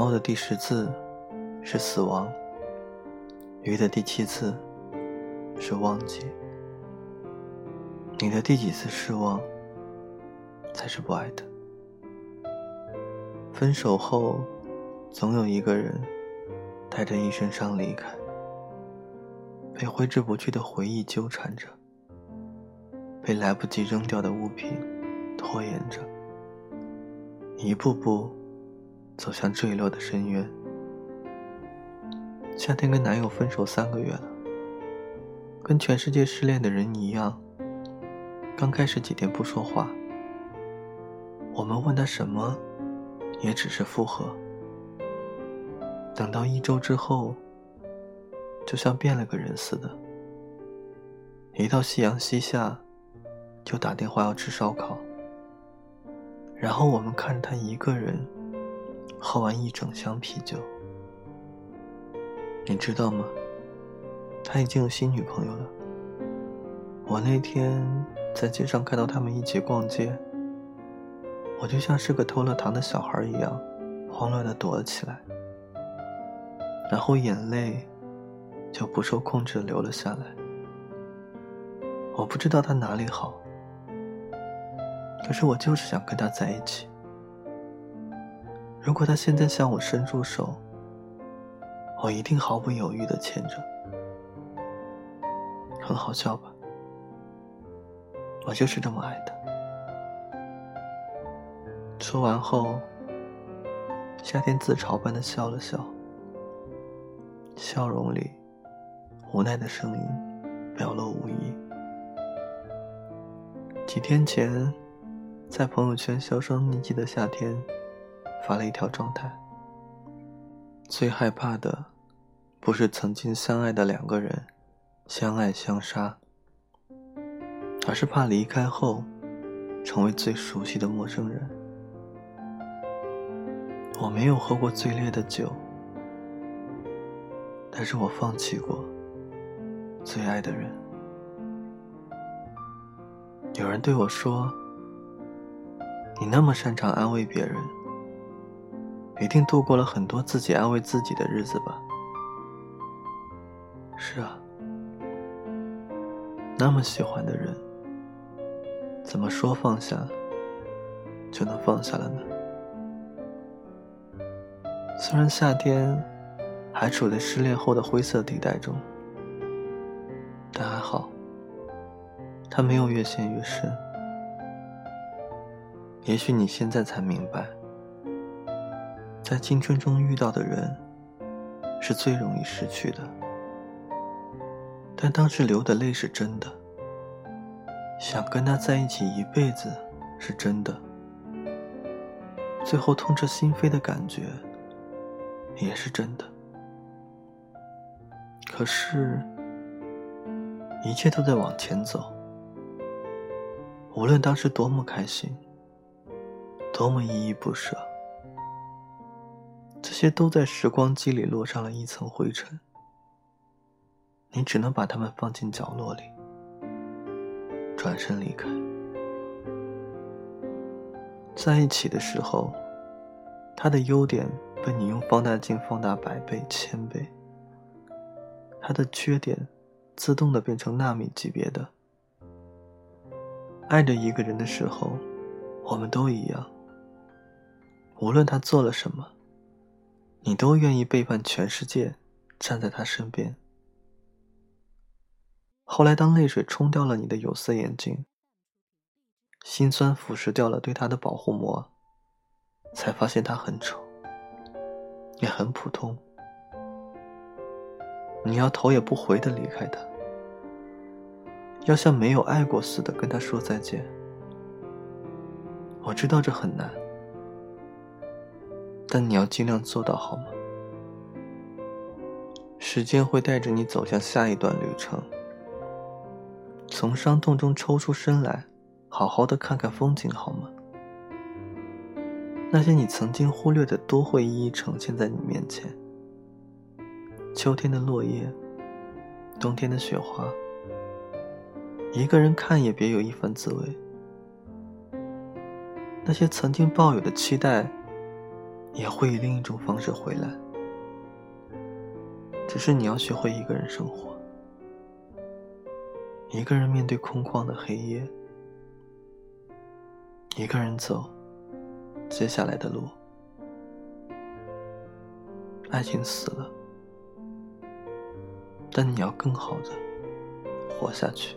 猫的第十次是死亡，鱼的第七次是忘记。你的第几次失望才是不爱的？分手后，总有一个人带着一身伤离开，被挥之不去的回忆纠缠着，被来不及扔掉的物品拖延着，一步步走向坠落的深渊。夏天跟男友分手三个月了，跟全世界失恋的人一样，刚开始几天不说话，我们问他什么？也只是附和。等到一周之后，就像变了个人似的，一到夕阳西下，就打电话要吃烧烤。然后我们看着他一个人喝完一整箱啤酒。你知道吗？他已经有新女朋友了。我那天在街上看到他们一起逛街。我就像是个偷了糖的小孩一样，慌乱的躲了起来，然后眼泪就不受控制的流了下来。我不知道他哪里好，可是我就是想跟他在一起。如果他现在向我伸出手，我一定毫不犹豫的牵着。很好笑吧？我就是这么爱的。说完后，夏天自嘲般的笑了笑，笑容里无奈的声音表露无遗。几天前，在朋友圈销声匿迹的夏天，发了一条状态：最害怕的，不是曾经相爱的两个人相爱相杀，而是怕离开后，成为最熟悉的陌生人。我没有喝过最烈的酒，但是我放弃过最爱的人。有人对我说：“你那么擅长安慰别人，一定度过了很多自己安慰自己的日子吧？”是啊，那么喜欢的人，怎么说放下就能放下了呢？虽然夏天还处在失恋后的灰色地带中，但还好，它没有越陷越深。也许你现在才明白，在青春中遇到的人是最容易失去的，但当时流的泪是真的，想跟他在一起一辈子是真的，最后痛彻心扉的感觉。也是真的，可是，一切都在往前走。无论当时多么开心，多么依依不舍，些都在时光机里落上了一层灰尘。你只能把它们放进角落里，转身离开。在一起的时候，他的优点。被你用放大镜放大百倍、千倍，他的缺点自动的变成纳米级别的。爱着一个人的时候，我们都一样。无论他做了什么，你都愿意背叛全世界，站在他身边。后来，当泪水冲掉了你的有色眼镜，心酸腐蚀掉了对他的保护膜，才发现他很丑。也很普通，你要头也不回的离开他，要像没有爱过似的跟他说再见。我知道这很难，但你要尽量做到好吗？时间会带着你走向下一段旅程，从伤痛中抽出身来，好好的看看风景好吗？那些你曾经忽略的，都会一一呈现在你面前。秋天的落叶，冬天的雪花，一个人看也别有一番滋味。那些曾经抱有的期待，也会以另一种方式回来。只是你要学会一个人生活，一个人面对空旷的黑夜，一个人走接下来的路。爱情死了，但你要更好的活下去。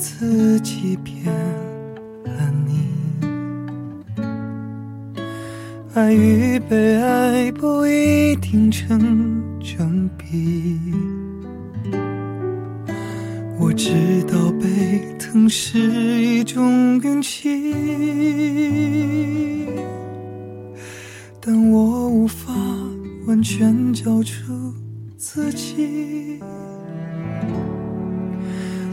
自己，骗了你。爱与被爱不一定成正比。我知道被疼是一种运气，但我无法完全交出自己。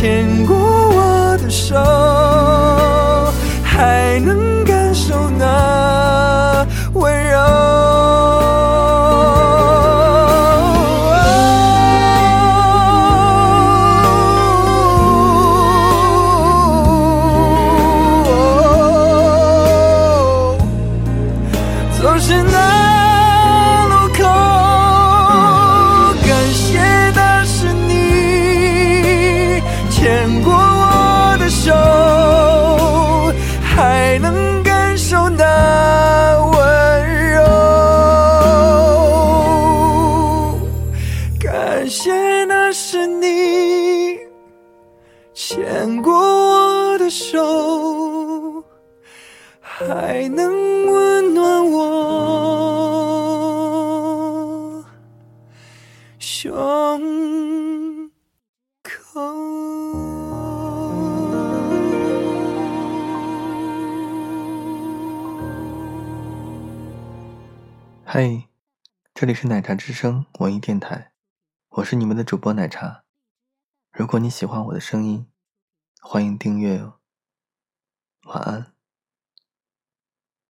牵过我的手，还能感受那温柔。总是那。感谢那是你牵过我的手，还能温暖我胸口。嗨，这里是奶茶之声文艺电台，我是你们的主播奶茶。如果你喜欢我的声音，欢迎订阅哦。晚安。